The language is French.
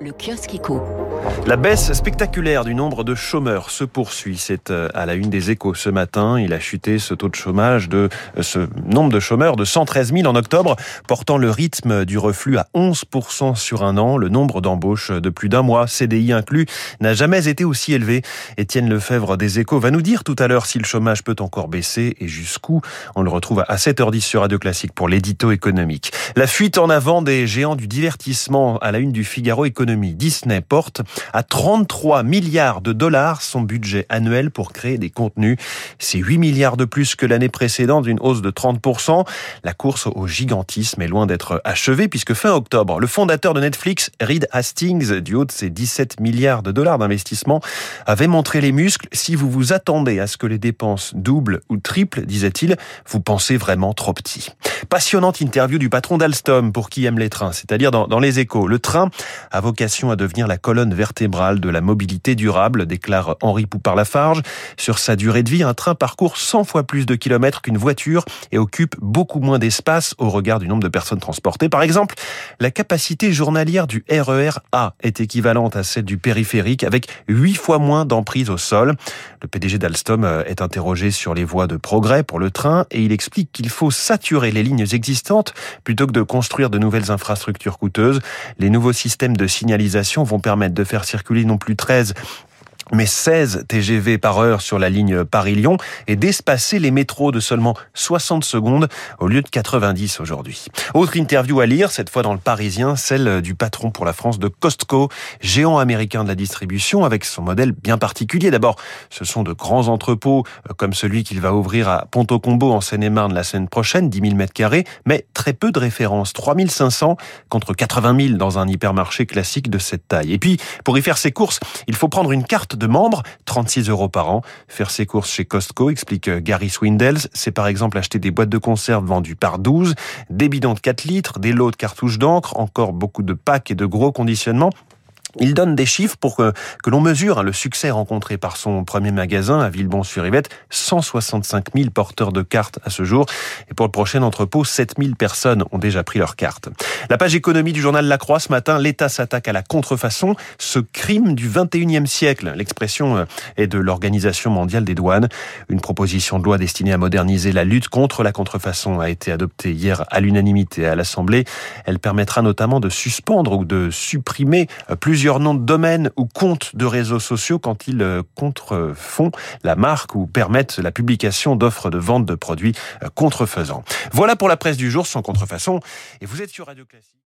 le kiosque Éco. La baisse spectaculaire du nombre de chômeurs se poursuit. C'est euh, à la une des échos ce matin. Il a chuté ce taux de chômage de euh, ce nombre de chômeurs de 113 000 en octobre, portant le rythme du reflux à 11% sur un an. Le nombre d'embauches de plus d'un mois, CDI inclus, n'a jamais été aussi élevé. Étienne Lefebvre des échos va nous dire tout à l'heure si le chômage peut encore baisser et jusqu'où. On le retrouve à 7h10 sur Radio Classique pour l'édito économique. La fuite en avant des géants du divertissement à la une du Figaro économique Disney porte à 33 milliards de dollars son budget annuel pour créer des contenus. C'est 8 milliards de plus que l'année précédente, d'une hausse de 30%. La course au gigantisme est loin d'être achevée puisque fin octobre, le fondateur de Netflix, Reed Hastings, du haut de ses 17 milliards de dollars d'investissement, avait montré les muscles. Si vous vous attendez à ce que les dépenses doublent ou triplent, disait-il, vous pensez vraiment trop petit. Passionnante interview du patron d'Alstom pour qui aime les trains, c'est-à-dire dans, dans les échos. Le train a vocation à devenir la colonne vertébrale de la mobilité durable, déclare Henri Poupard-Lafarge. Sur sa durée de vie, un train parcourt 100 fois plus de kilomètres qu'une voiture et occupe beaucoup moins d'espace au regard du nombre de personnes transportées. Par exemple, la capacité journalière du RER A est équivalente à celle du périphérique avec 8 fois moins d'emprise au sol. Le PDG d'Alstom euh, est interrogé sur les voies de progrès pour le train et il explique qu'il faut saturer les lignes existantes plutôt que de construire de nouvelles infrastructures coûteuses. Les nouveaux systèmes de vont permettre de faire circuler non plus 13 mais 16 TGV par heure sur la ligne Paris-Lyon et d'espacer les métros de seulement 60 secondes au lieu de 90 aujourd'hui. Autre interview à lire, cette fois dans le Parisien, celle du patron pour la France de Costco, géant américain de la distribution avec son modèle bien particulier. D'abord, ce sont de grands entrepôts euh, comme celui qu'il va ouvrir à Ponto-Combo en Seine-et-Marne la semaine prochaine, 10 000 mètres carrés, mais très peu de références, 3500 contre 80 000 dans un hypermarché classique de cette taille. Et puis, pour y faire ses courses, il faut prendre une carte de membres, 36 euros par an. Faire ses courses chez Costco, explique euh, Gary Swindles, c'est par exemple acheter des boîtes de conserve vendues par 12, des bidons de 4 litres, des lots de cartouches d'encre, encore beaucoup de packs et de gros conditionnements. Il donne des chiffres pour que, que l'on mesure hein, le succès rencontré par son premier magasin à Villebon-sur-Yvette. 165 000 porteurs de cartes à ce jour. Et pour le prochain entrepôt, 7 000 personnes ont déjà pris leurs cartes. La page économie du journal La Croix ce matin, l'État s'attaque à la contrefaçon, ce crime du 21e siècle. L'expression euh, est de l'Organisation mondiale des douanes. Une proposition de loi destinée à moderniser la lutte contre la contrefaçon a été adoptée hier à l'unanimité à l'Assemblée. Elle permettra notamment de suspendre ou de supprimer euh, plusieurs noms de domaines ou comptes de réseaux sociaux quand ils euh, contrefont la marque ou permettent la publication d'offres de vente de produits contrefaisants. Voilà pour la presse du jour sans contrefaçon. Et vous êtes sur Radio Classique.